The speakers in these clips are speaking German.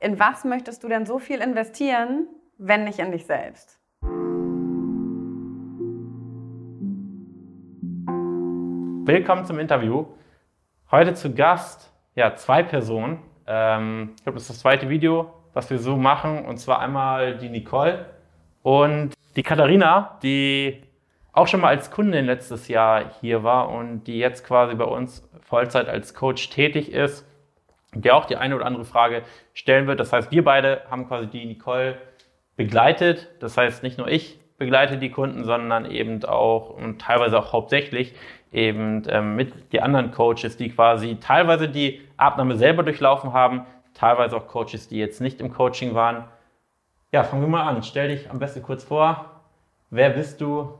in was möchtest du denn so viel investieren, wenn nicht in dich selbst? Willkommen zum Interview. Heute zu Gast, ja, zwei Personen. Ähm, ich glaube, das ist das zweite Video, was wir so machen. Und zwar einmal die Nicole und die Katharina, die auch schon mal als Kundin letztes Jahr hier war und die jetzt quasi bei uns Vollzeit als Coach tätig ist, der auch die eine oder andere Frage stellen wird. Das heißt, wir beide haben quasi die Nicole begleitet. Das heißt, nicht nur ich begleite die Kunden, sondern eben auch und teilweise auch hauptsächlich eben ähm, mit die anderen Coaches, die quasi teilweise die Abnahme selber durchlaufen haben, teilweise auch Coaches, die jetzt nicht im Coaching waren. Ja, fangen wir mal an. Stell dich am besten kurz vor. Wer bist du?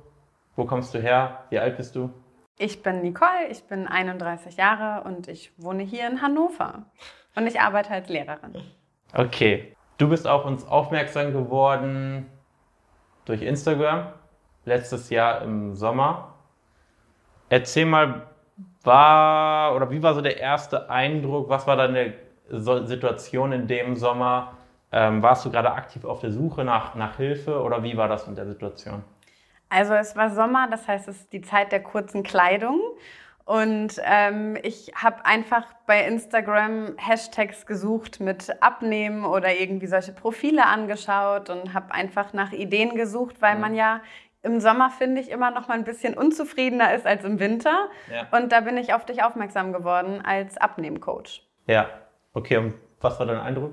Wo kommst du her? Wie alt bist du? Ich bin Nicole, ich bin 31 Jahre und ich wohne hier in Hannover. Und ich arbeite als Lehrerin. Okay. Du bist auf uns aufmerksam geworden durch Instagram letztes Jahr im Sommer. Erzähl mal, war oder wie war so der erste Eindruck? Was war deine Situation in dem Sommer? Ähm, warst du gerade aktiv auf der Suche nach, nach Hilfe oder wie war das in der Situation? Also es war Sommer, das heißt, es ist die Zeit der kurzen Kleidung. Und ähm, ich habe einfach bei Instagram Hashtags gesucht mit Abnehmen oder irgendwie solche Profile angeschaut und habe einfach nach Ideen gesucht, weil man ja im Sommer, finde ich, immer noch mal ein bisschen unzufriedener ist als im Winter. Ja. Und da bin ich auf dich aufmerksam geworden als Abnehmcoach. Ja, okay. Und was war dein Eindruck?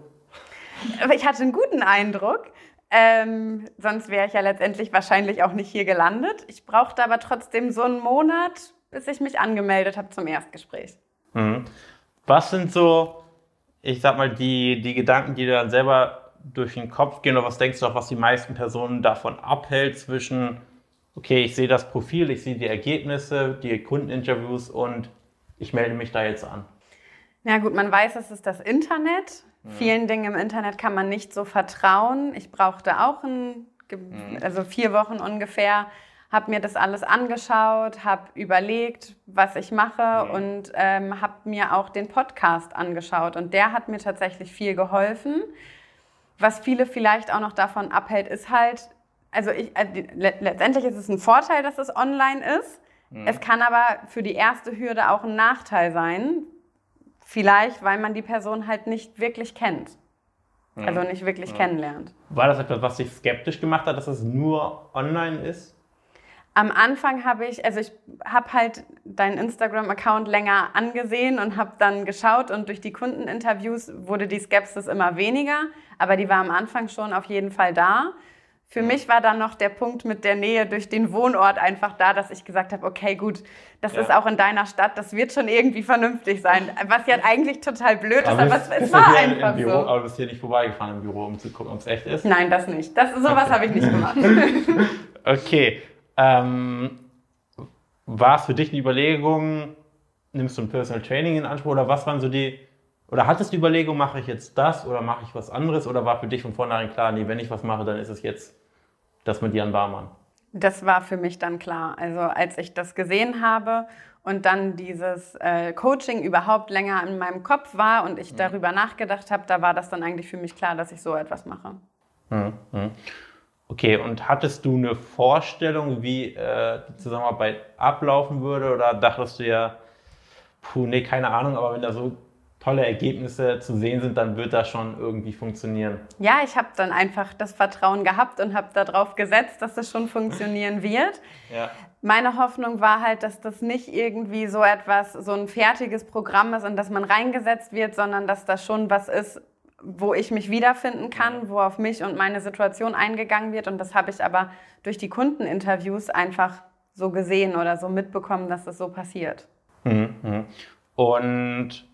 Ich hatte einen guten Eindruck. Ähm, sonst wäre ich ja letztendlich wahrscheinlich auch nicht hier gelandet. Ich brauchte aber trotzdem so einen Monat, bis ich mich angemeldet habe zum Erstgespräch. Mhm. Was sind so, ich sag mal, die, die Gedanken, die dir dann selber durch den Kopf gehen oder was denkst du auch, was die meisten Personen davon abhält zwischen, okay, ich sehe das Profil, ich sehe die Ergebnisse, die Kundeninterviews und ich melde mich da jetzt an? Na gut, man weiß, es ist das Internet. Mhm. Vielen Dingen im Internet kann man nicht so vertrauen. Ich brauchte auch ein, mhm. also vier Wochen ungefähr, habe mir das alles angeschaut, habe überlegt, was ich mache mhm. und ähm, habe mir auch den Podcast angeschaut. Und der hat mir tatsächlich viel geholfen. Was viele vielleicht auch noch davon abhält, ist halt, also ich, äh, letztendlich ist es ein Vorteil, dass es online ist. Mhm. Es kann aber für die erste Hürde auch ein Nachteil sein. Vielleicht, weil man die Person halt nicht wirklich kennt. Mhm. Also nicht wirklich mhm. kennenlernt. War das etwas, was dich skeptisch gemacht hat, dass es nur online ist? Am Anfang habe ich, also ich habe halt deinen Instagram-Account länger angesehen und habe dann geschaut und durch die Kundeninterviews wurde die Skepsis immer weniger, aber die war am Anfang schon auf jeden Fall da. Für mich war dann noch der Punkt mit der Nähe durch den Wohnort einfach da, dass ich gesagt habe, okay, gut, das ja. ist auch in deiner Stadt, das wird schon irgendwie vernünftig sein. Was ja eigentlich total blöd ist, aber, aber es, es war einfach Büro, so. Aber du bist hier nicht vorbeigefahren im Büro, um zu gucken, ob es echt ist? Nein, das nicht. Das, sowas okay. habe ich nicht gemacht. okay. Ähm, war es für dich eine Überlegung, nimmst du ein Personal Training in Anspruch oder was waren so die, oder hattest du die Überlegung, mache ich jetzt das oder mache ich was anderes oder war für dich von vornherein klar, nee, wenn ich was mache, dann ist es jetzt das mit Jan Barmann? Das war für mich dann klar. Also als ich das gesehen habe und dann dieses äh, Coaching überhaupt länger in meinem Kopf war und ich mhm. darüber nachgedacht habe, da war das dann eigentlich für mich klar, dass ich so etwas mache. Mhm. mhm. Okay, und hattest du eine Vorstellung, wie äh, die Zusammenarbeit ablaufen würde? Oder dachtest du ja, puh, nee, keine Ahnung, aber wenn da so tolle Ergebnisse zu sehen sind, dann wird das schon irgendwie funktionieren? Ja, ich habe dann einfach das Vertrauen gehabt und habe darauf gesetzt, dass es schon funktionieren wird. Ja. Meine Hoffnung war halt, dass das nicht irgendwie so etwas, so ein fertiges Programm ist und dass man reingesetzt wird, sondern dass das schon was ist, wo ich mich wiederfinden kann, wo auf mich und meine Situation eingegangen wird. Und das habe ich aber durch die Kundeninterviews einfach so gesehen oder so mitbekommen, dass das so passiert. Mhm, mhm. Und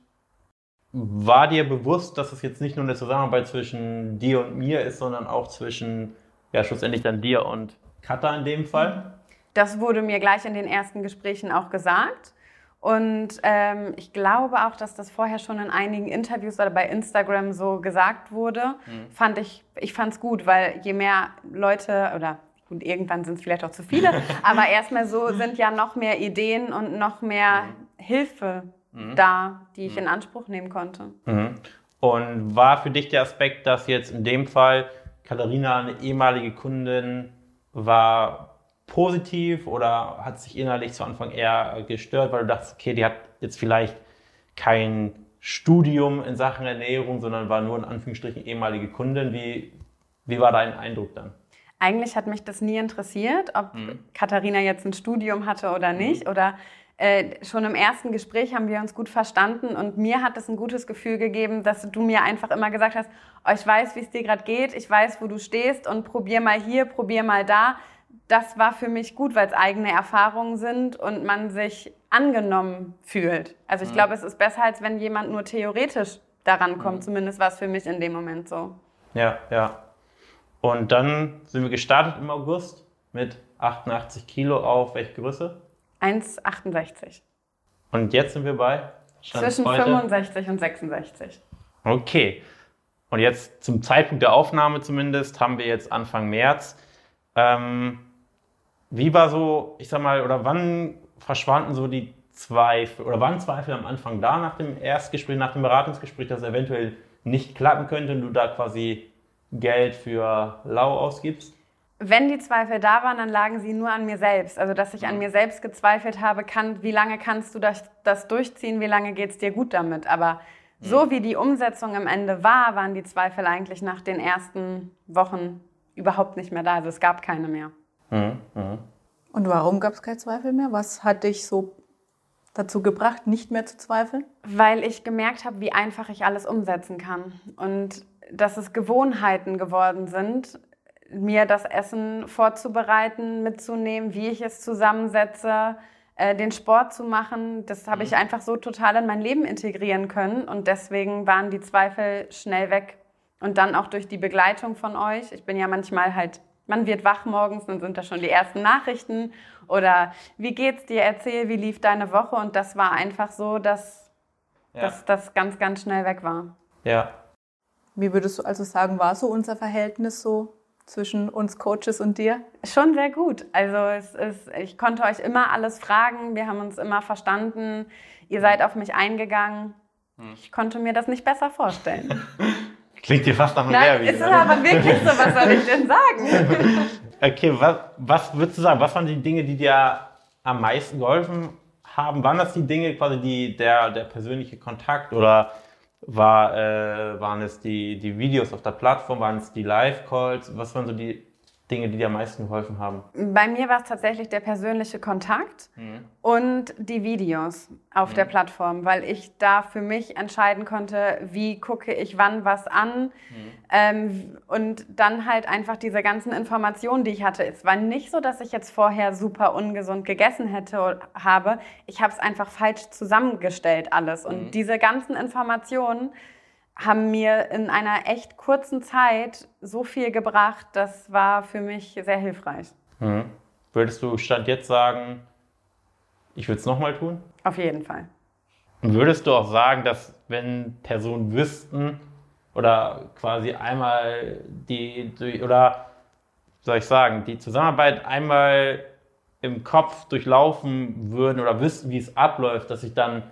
war dir bewusst, dass es jetzt nicht nur eine Zusammenarbeit zwischen dir und mir ist, sondern auch zwischen, ja, schlussendlich dann dir und Katha in dem Fall? Das wurde mir gleich in den ersten Gesprächen auch gesagt. Und ähm, ich glaube auch, dass das vorher schon in einigen Interviews oder bei Instagram so gesagt wurde. Mhm. Fand ich, ich fand es gut, weil je mehr Leute oder gut, irgendwann sind es vielleicht auch zu viele, aber erstmal so sind ja noch mehr Ideen und noch mehr mhm. Hilfe mhm. da, die ich mhm. in Anspruch nehmen konnte. Mhm. Und war für dich der Aspekt, dass jetzt in dem Fall Katharina eine ehemalige Kundin war positiv oder hat sich innerlich zu Anfang eher gestört, weil du dachtest, okay, die hat jetzt vielleicht kein Studium in Sachen Ernährung, sondern war nur in Anführungsstrichen ehemalige Kundin. Wie, wie war dein Eindruck dann? Eigentlich hat mich das nie interessiert, ob mhm. Katharina jetzt ein Studium hatte oder nicht. Mhm. Oder äh, schon im ersten Gespräch haben wir uns gut verstanden und mir hat es ein gutes Gefühl gegeben, dass du mir einfach immer gesagt hast, oh, ich weiß, wie es dir gerade geht, ich weiß, wo du stehst und probier mal hier, probier mal da. Das war für mich gut, weil es eigene Erfahrungen sind und man sich angenommen fühlt. Also ich mhm. glaube, es ist besser, als wenn jemand nur theoretisch daran kommt. Mhm. Zumindest war es für mich in dem Moment so. Ja, ja. Und dann sind wir gestartet im August mit 88 Kilo auf welche Größe? 1,68. Und jetzt sind wir bei? Stand Zwischen heute? 65 und 66. Okay. Und jetzt zum Zeitpunkt der Aufnahme zumindest haben wir jetzt Anfang März. Ähm, wie war so, ich sag mal, oder wann verschwanden so die Zweifel, oder waren Zweifel am Anfang da nach dem Erstgespräch, nach dem Beratungsgespräch, dass es eventuell nicht klappen könnte und du da quasi Geld für Lau ausgibst? Wenn die Zweifel da waren, dann lagen sie nur an mir selbst. Also, dass ich an mhm. mir selbst gezweifelt habe, kann, wie lange kannst du das, das durchziehen, wie lange geht es dir gut damit. Aber mhm. so wie die Umsetzung am Ende war, waren die Zweifel eigentlich nach den ersten Wochen überhaupt nicht mehr da. Also es gab keine mehr. Mhm. Mhm. Und warum gab es keine Zweifel mehr? Was hat dich so dazu gebracht, nicht mehr zu zweifeln? Weil ich gemerkt habe, wie einfach ich alles umsetzen kann. Und dass es Gewohnheiten geworden sind, mir das Essen vorzubereiten, mitzunehmen, wie ich es zusammensetze, äh, den Sport zu machen. Das habe ich mhm. einfach so total in mein Leben integrieren können und deswegen waren die Zweifel schnell weg. Und dann auch durch die Begleitung von euch. Ich bin ja manchmal halt, man wird wach morgens und sind da schon die ersten Nachrichten oder wie geht's dir? Erzähl, wie lief deine Woche? Und das war einfach so, dass, ja. dass das ganz, ganz schnell weg war. Ja. Wie würdest du also sagen, war so unser Verhältnis so zwischen uns Coaches und dir? Schon sehr gut. Also es ist, ich konnte euch immer alles fragen. Wir haben uns immer verstanden. Ihr seid auf mich eingegangen. Hm. Ich konnte mir das nicht besser vorstellen. Klingt dir fast nach einem ist es aber wirklich so. Was soll ich denn sagen? okay, was, was würdest du sagen? Was waren die Dinge, die dir am meisten geholfen haben? Waren das die Dinge quasi die, der, der persönliche Kontakt oder war, äh, waren es die, die Videos auf der Plattform, waren es die Live-Calls? Was waren so die Dinge, die dir am meisten geholfen haben? Bei mir war es tatsächlich der persönliche Kontakt mhm. und die Videos auf mhm. der Plattform, weil ich da für mich entscheiden konnte, wie gucke ich wann was an mhm. ähm, und dann halt einfach diese ganzen Informationen, die ich hatte. Es war nicht so, dass ich jetzt vorher super ungesund gegessen hätte habe. Ich habe es einfach falsch zusammengestellt alles und mhm. diese ganzen Informationen haben mir in einer echt kurzen Zeit so viel gebracht, das war für mich sehr hilfreich. Mhm. Würdest du Stand jetzt sagen, ich würde es nochmal tun? Auf jeden Fall. Und würdest du auch sagen, dass wenn Personen wüssten oder quasi einmal die, die oder soll ich sagen, die Zusammenarbeit einmal im Kopf durchlaufen würden oder wüssten, wie es abläuft, dass sich dann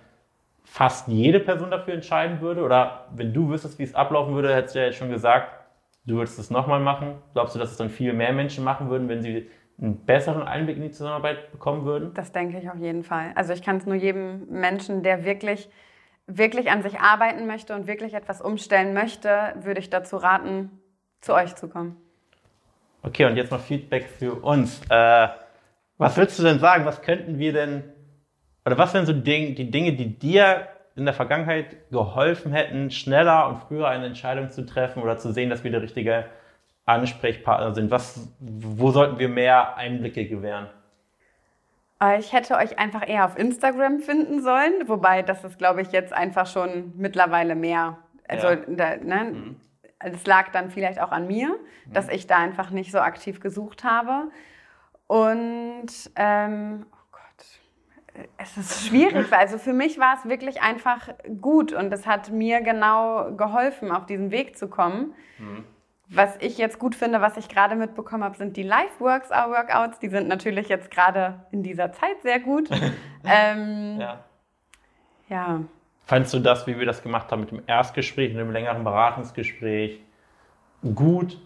fast jede Person dafür entscheiden würde? Oder wenn du wüsstest, wie es ablaufen würde, hättest du ja jetzt schon gesagt, du würdest es nochmal machen. Glaubst du, dass es dann viel mehr Menschen machen würden, wenn sie einen besseren Einblick in die Zusammenarbeit bekommen würden? Das denke ich auf jeden Fall. Also ich kann es nur jedem Menschen, der wirklich, wirklich an sich arbeiten möchte und wirklich etwas umstellen möchte, würde ich dazu raten, zu euch zu kommen. Okay, und jetzt mal Feedback für uns. Äh, was würdest du denn sagen? Was könnten wir denn oder was wären so die, die Dinge, die dir in der Vergangenheit geholfen hätten, schneller und früher eine Entscheidung zu treffen oder zu sehen, dass wir der richtige Ansprechpartner sind? Was, wo sollten wir mehr Einblicke gewähren? Äh, ich hätte euch einfach eher auf Instagram finden sollen, wobei das ist, glaube ich, jetzt einfach schon mittlerweile mehr. Also, ja. da, ne, mhm. es lag dann vielleicht auch an mir, mhm. dass ich da einfach nicht so aktiv gesucht habe. Und ähm, es ist schwierig, weil also für mich war es wirklich einfach gut und es hat mir genau geholfen, auf diesen Weg zu kommen. Mhm. Was ich jetzt gut finde, was ich gerade mitbekommen habe, sind die Live-Workouts. Die sind natürlich jetzt gerade in dieser Zeit sehr gut. ähm, ja. ja. Fandest du das, wie wir das gemacht haben mit dem Erstgespräch, mit dem längeren Beratungsgespräch, gut?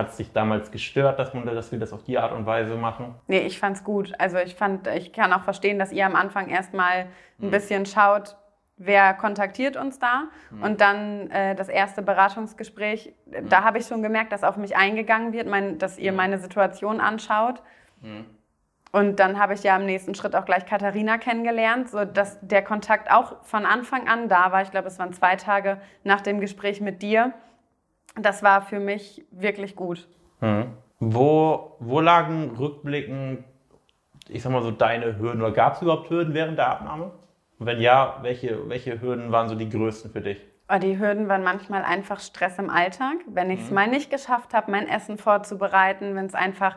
Hat es dich damals gestört, dass, man, dass wir das auf die Art und Weise machen? Nee, ich fand es gut. Also ich fand, ich kann auch verstehen, dass ihr am Anfang erstmal ein mhm. bisschen schaut, wer kontaktiert uns da. Mhm. Und dann äh, das erste Beratungsgespräch, mhm. da habe ich schon gemerkt, dass auf mich eingegangen wird, mein, dass ihr mhm. meine Situation anschaut. Mhm. Und dann habe ich ja im nächsten Schritt auch gleich Katharina kennengelernt, so dass der Kontakt auch von Anfang an da war. Ich glaube, es waren zwei Tage nach dem Gespräch mit dir. Das war für mich wirklich gut. Mhm. Wo, wo lagen rückblickend, ich sag mal so, deine Hürden? Oder gab es überhaupt Hürden während der Abnahme? Und wenn ja, welche, welche Hürden waren so die größten für dich? Oh, die Hürden waren manchmal einfach Stress im Alltag. Wenn ich es mhm. mal nicht geschafft habe, mein Essen vorzubereiten, wenn es einfach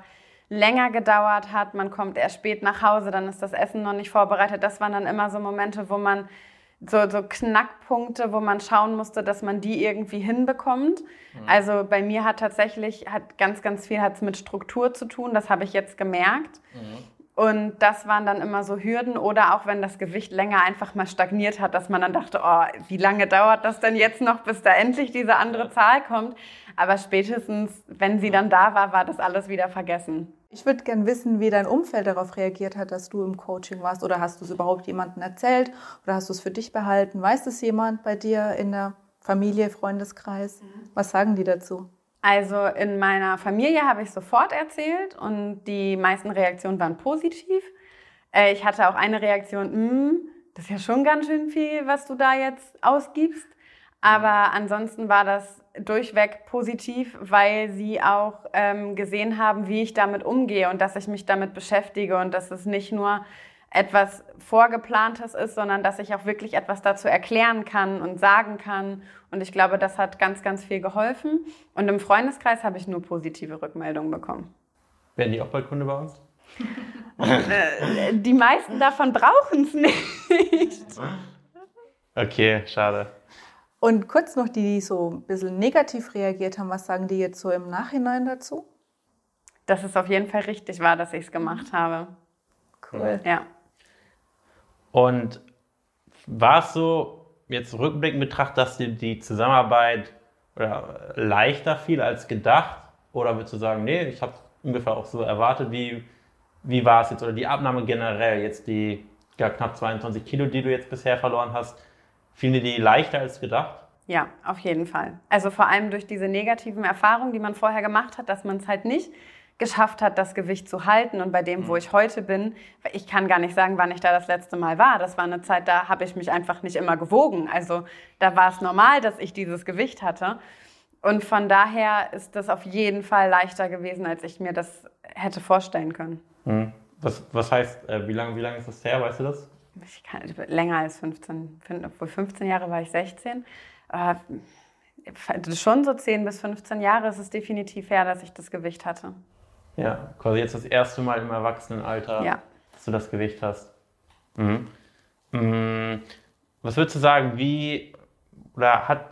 länger gedauert hat, man kommt erst spät nach Hause, dann ist das Essen noch nicht vorbereitet. Das waren dann immer so Momente, wo man so, so Knackpunkte, wo man schauen musste, dass man die irgendwie hinbekommt. Mhm. Also bei mir hat tatsächlich hat ganz, ganz viel hat's mit Struktur zu tun. Das habe ich jetzt gemerkt. Mhm. Und das waren dann immer so Hürden oder auch wenn das Gewicht länger einfach mal stagniert hat, dass man dann dachte, oh, wie lange dauert das denn jetzt noch, bis da endlich diese andere Zahl kommt? Aber spätestens, wenn sie dann da war, war das alles wieder vergessen. Ich würde gern wissen, wie dein Umfeld darauf reagiert hat, dass du im Coaching warst. Oder hast du es überhaupt jemandem erzählt? Oder hast du es für dich behalten? Weiß es jemand bei dir in der Familie, Freundeskreis? Mhm. Was sagen die dazu? Also in meiner Familie habe ich sofort erzählt und die meisten Reaktionen waren positiv. Äh, ich hatte auch eine Reaktion, hm, das ist ja schon ganz schön viel, was du da jetzt ausgibst. Aber ansonsten war das durchweg positiv, weil sie auch ähm, gesehen haben, wie ich damit umgehe und dass ich mich damit beschäftige und dass es nicht nur etwas Vorgeplantes ist, sondern dass ich auch wirklich etwas dazu erklären kann und sagen kann. Und ich glaube, das hat ganz, ganz viel geholfen. Und im Freundeskreis habe ich nur positive Rückmeldungen bekommen. Werden die auch bald Kunde bei uns? Äh, die meisten davon brauchen es nicht. Okay, schade. Und kurz noch die, die so ein bisschen negativ reagiert haben, was sagen die jetzt so im Nachhinein dazu? Dass es auf jeden Fall richtig war, dass ich es gemacht habe. Cool. Ja. Und war es so, jetzt rückblickend betrachtet, dass dir die Zusammenarbeit oder leichter fiel als gedacht? Oder würdest du sagen, nee, ich habe ungefähr auch so erwartet, wie, wie war es jetzt? Oder die Abnahme generell, jetzt die ja, knapp 22 Kilo, die du jetzt bisher verloren hast, Fielen dir die leichter als gedacht? Ja, auf jeden Fall. Also vor allem durch diese negativen Erfahrungen, die man vorher gemacht hat, dass man es halt nicht geschafft hat, das Gewicht zu halten. Und bei dem, wo mhm. ich heute bin, ich kann gar nicht sagen, wann ich da das letzte Mal war. Das war eine Zeit, da habe ich mich einfach nicht immer gewogen. Also da war es normal, dass ich dieses Gewicht hatte. Und von daher ist das auf jeden Fall leichter gewesen, als ich mir das hätte vorstellen können. Mhm. Was, was heißt, äh, wie lange wie lang ist das her, weißt du das? kann, länger als 15, obwohl 15 Jahre war ich 16. Äh, schon so 10 bis 15 Jahre ist es definitiv her, dass ich das Gewicht hatte. Ja, quasi jetzt das erste Mal im Erwachsenenalter, ja. dass du das Gewicht hast. Mhm. Mhm. Was würdest du sagen, wie oder hat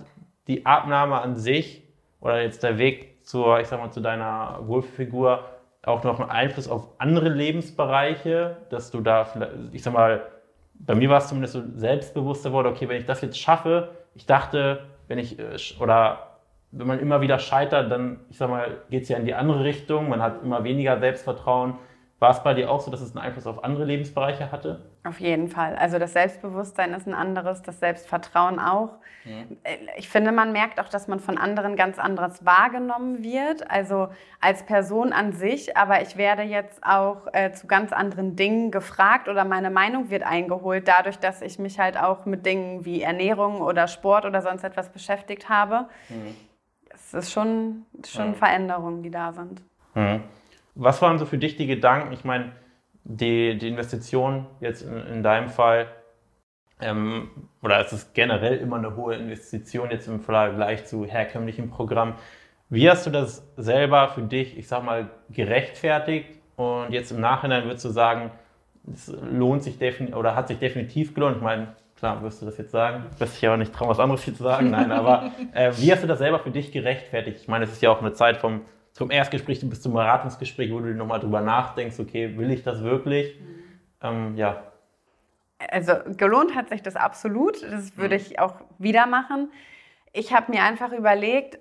die Abnahme an sich oder jetzt der Weg zur, ich sag mal, zu deiner Wohlfigur auch noch einen Einfluss auf andere Lebensbereiche, dass du da, ich sag mal, bei mir war es zumindest so selbstbewusster wurde, okay, wenn ich das jetzt schaffe, ich dachte, wenn ich, äh, oder wenn man immer wieder scheitert, dann, ich sag mal, geht es ja in die andere Richtung, man hat immer weniger Selbstvertrauen. War es bei dir auch so, dass es einen Einfluss auf andere Lebensbereiche hatte? Auf jeden Fall. Also das Selbstbewusstsein ist ein anderes, das Selbstvertrauen auch. Mhm. Ich finde, man merkt auch, dass man von anderen ganz anderes wahrgenommen wird, also als Person an sich. Aber ich werde jetzt auch äh, zu ganz anderen Dingen gefragt oder meine Meinung wird eingeholt, dadurch, dass ich mich halt auch mit Dingen wie Ernährung oder Sport oder sonst etwas beschäftigt habe. Mhm. Es ist schon, schon mhm. Veränderungen, die da sind. Mhm. Was waren so für dich die Gedanken? Ich meine, die, die Investition jetzt in, in deinem Fall, ähm, oder es ist generell immer eine hohe Investition jetzt im Vergleich zu herkömmlichen Programmen. Wie hast du das selber für dich, ich sag mal, gerechtfertigt? Und jetzt im Nachhinein würdest du sagen, es lohnt sich definitiv oder hat sich definitiv gelohnt? Ich meine, klar, wirst du das jetzt sagen. Wirst dich aber nicht trauen, was anderes hier zu sagen. Nein, aber äh, wie hast du das selber für dich gerechtfertigt? Ich meine, es ist ja auch eine Zeit vom zum Erstgespräch bis zum Beratungsgespräch, wo du nochmal drüber nachdenkst, okay, will ich das wirklich? Mhm. Ähm, ja. also gelohnt hat sich das absolut. Das würde ich auch wieder machen. Ich habe mir einfach überlegt,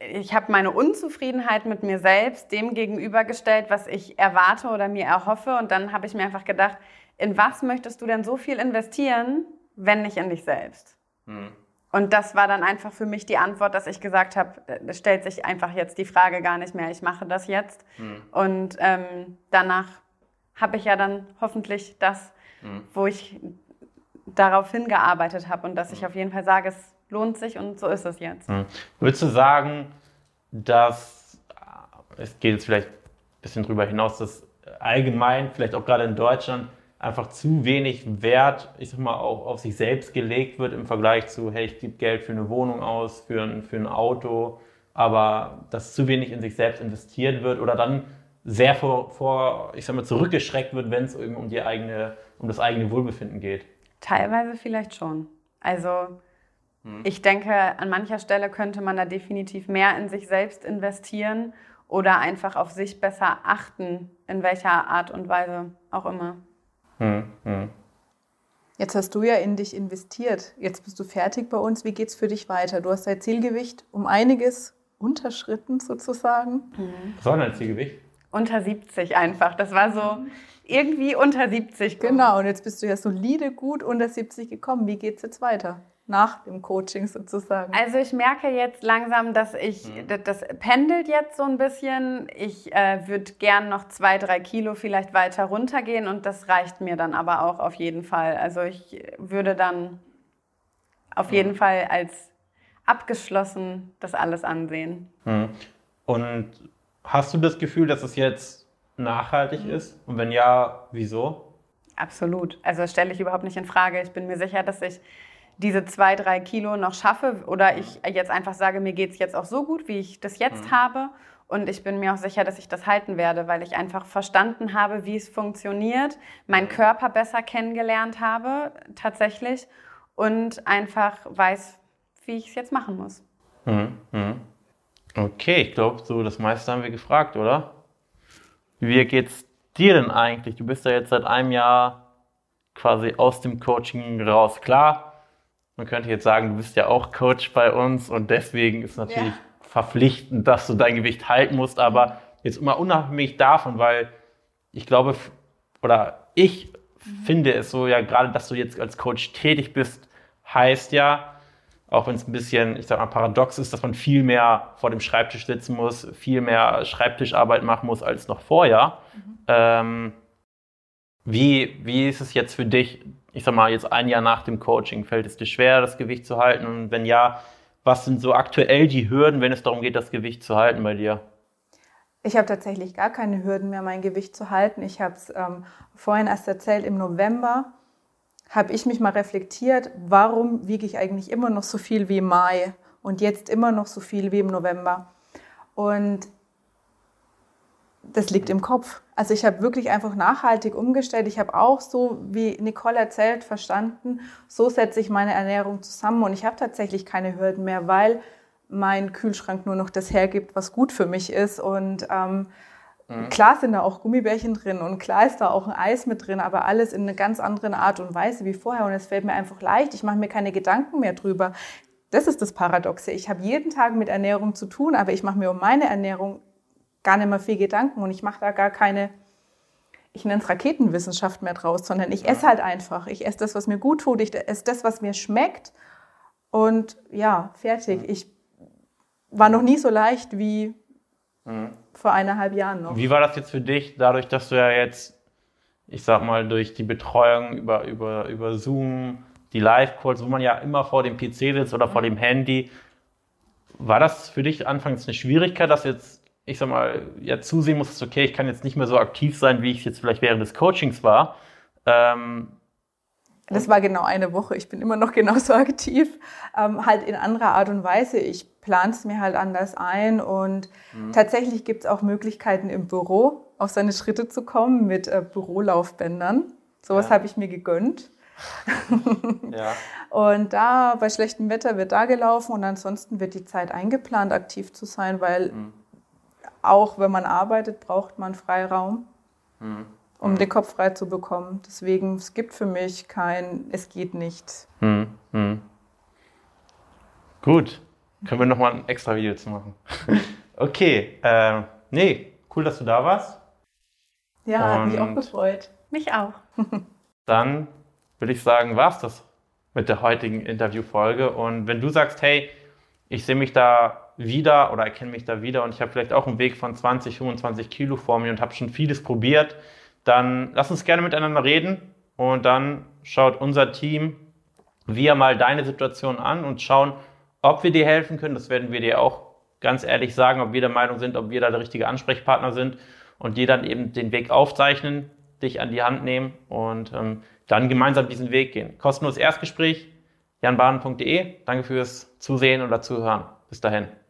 ich habe meine Unzufriedenheit mit mir selbst dem gegenübergestellt, was ich erwarte oder mir erhoffe. Und dann habe ich mir einfach gedacht, in was möchtest du denn so viel investieren, wenn nicht in dich selbst? Mhm. Und das war dann einfach für mich die Antwort, dass ich gesagt habe, es stellt sich einfach jetzt die Frage gar nicht mehr, ich mache das jetzt. Mhm. Und ähm, danach habe ich ja dann hoffentlich das, mhm. wo ich darauf hingearbeitet habe und dass ich auf jeden Fall sage, es lohnt sich und so ist es jetzt. Mhm. Würdest du sagen, dass, es geht jetzt vielleicht ein bisschen drüber hinaus, dass allgemein, vielleicht auch gerade in Deutschland, einfach zu wenig Wert, ich sag mal, auch auf sich selbst gelegt wird im Vergleich zu, hey, ich gebe Geld für eine Wohnung aus, für ein, für ein Auto, aber dass zu wenig in sich selbst investiert wird oder dann sehr vor, vor ich sag mal, zurückgeschreckt wird, wenn es eben um, die eigene, um das eigene Wohlbefinden geht. Teilweise vielleicht schon. Also hm. ich denke, an mancher Stelle könnte man da definitiv mehr in sich selbst investieren oder einfach auf sich besser achten, in welcher Art und Weise auch immer. Hm, hm. Jetzt hast du ja in dich investiert. Jetzt bist du fertig bei uns. Wie geht es für dich weiter? Du hast dein Zielgewicht um einiges unterschritten sozusagen. Mhm. Was war dein Zielgewicht? Unter 70 einfach. Das war so irgendwie unter 70. Genau, und jetzt bist du ja solide gut unter 70 gekommen. Wie geht es jetzt weiter? Nach dem Coaching sozusagen? Also ich merke jetzt langsam, dass ich, mhm. das, das, pendelt jetzt so ein bisschen. Ich äh, würde gern noch zwei, drei Kilo vielleicht weiter runtergehen und das reicht mir dann aber auch auf jeden Fall. Also ich würde dann auf mhm. jeden Fall als abgeschlossen das alles ansehen. Mhm. Und hast du das Gefühl, dass es jetzt nachhaltig mhm. ist? Und wenn ja, wieso? Absolut. Also das stelle ich überhaupt nicht in Frage. Ich bin mir sicher, dass ich diese zwei, drei Kilo noch schaffe oder ich jetzt einfach sage, mir geht es jetzt auch so gut, wie ich das jetzt mhm. habe. Und ich bin mir auch sicher, dass ich das halten werde, weil ich einfach verstanden habe, wie es funktioniert, meinen Körper besser kennengelernt habe tatsächlich und einfach weiß, wie ich es jetzt machen muss. Mhm. mhm. Okay, ich glaube, so das meiste haben wir gefragt, oder? Wie geht's dir denn eigentlich? Du bist ja jetzt seit einem Jahr quasi aus dem Coaching raus. Klar, man könnte jetzt sagen, du bist ja auch Coach bei uns und deswegen ist natürlich ja. verpflichtend, dass du dein Gewicht halten musst. Aber jetzt immer unabhängig davon, weil ich glaube, oder ich mhm. finde es so, ja, gerade, dass du jetzt als Coach tätig bist, heißt ja, auch wenn es ein bisschen, ich sag mal, paradox ist, dass man viel mehr vor dem Schreibtisch sitzen muss, viel mehr Schreibtischarbeit machen muss als noch vorher. Mhm. Ähm, wie, wie ist es jetzt für dich, ich sag mal, jetzt ein Jahr nach dem Coaching, fällt es dir schwer, das Gewicht zu halten? Und wenn ja, was sind so aktuell die Hürden, wenn es darum geht, das Gewicht zu halten bei dir? Ich habe tatsächlich gar keine Hürden mehr, mein Gewicht zu halten. Ich habe es ähm, vorhin erst erzählt, im November habe ich mich mal reflektiert, warum wiege ich eigentlich immer noch so viel wie im Mai und jetzt immer noch so viel wie im November. Und das liegt im Kopf. Also ich habe wirklich einfach nachhaltig umgestellt. Ich habe auch so, wie Nicole erzählt, verstanden, so setze ich meine Ernährung zusammen und ich habe tatsächlich keine Hürden mehr, weil mein Kühlschrank nur noch das hergibt, was gut für mich ist. Und ähm, mhm. klar sind da auch Gummibärchen drin und klar ist da auch ein Eis mit drin, aber alles in einer ganz anderen Art und Weise wie vorher. Und es fällt mir einfach leicht. Ich mache mir keine Gedanken mehr drüber. Das ist das Paradoxe. Ich habe jeden Tag mit Ernährung zu tun, aber ich mache mir um meine Ernährung gar nicht mehr viel Gedanken und ich mache da gar keine, ich nenne es Raketenwissenschaft mehr draus, sondern ich esse halt einfach. Ich esse das, was mir gut tut, ich esse das, was mir schmeckt und ja, fertig. Ich war noch nie so leicht wie mhm. vor eineinhalb Jahren noch. Wie war das jetzt für dich, dadurch, dass du ja jetzt, ich sag mal, durch die Betreuung über, über, über Zoom, die Live-Calls, wo man ja immer vor dem PC sitzt oder mhm. vor dem Handy, war das für dich anfangs eine Schwierigkeit, dass jetzt ich sag mal, ja, zusehen muss, okay, ich kann jetzt nicht mehr so aktiv sein, wie ich jetzt vielleicht während des Coachings war. Ähm, das war genau eine Woche. Ich bin immer noch genauso aktiv, ähm, halt in anderer Art und Weise. Ich plane es mir halt anders ein und mhm. tatsächlich gibt es auch Möglichkeiten im Büro auf seine Schritte zu kommen mit äh, Bürolaufbändern. Sowas ja. habe ich mir gegönnt. ja. Und da bei schlechtem Wetter wird da gelaufen und ansonsten wird die Zeit eingeplant, aktiv zu sein, weil mhm auch wenn man arbeitet, braucht man Freiraum. Mhm. um den Kopf frei zu bekommen. Deswegen, es gibt für mich kein, es geht nicht. Hm, hm. Gut, können wir nochmal ein extra Video zu machen. okay, äh, nee, cool, dass du da warst. Ja, hat mich auch gefreut. Mich auch. Dann würde ich sagen, war's das mit der heutigen Interviewfolge. Und wenn du sagst, hey, ich sehe mich da wieder oder erkenne mich da wieder und ich habe vielleicht auch einen Weg von 20, 25 Kilo vor mir und habe schon vieles probiert, dann lass uns gerne miteinander reden und dann schaut unser Team wir mal deine Situation an und schauen, ob wir dir helfen können. Das werden wir dir auch ganz ehrlich sagen, ob wir der Meinung sind, ob wir da der richtige Ansprechpartner sind und dir dann eben den Weg aufzeichnen, dich an die Hand nehmen und ähm, dann gemeinsam diesen Weg gehen. Kostenloses Erstgespräch, janbahn.de. Danke fürs Zusehen oder Zuhören. Bis dahin.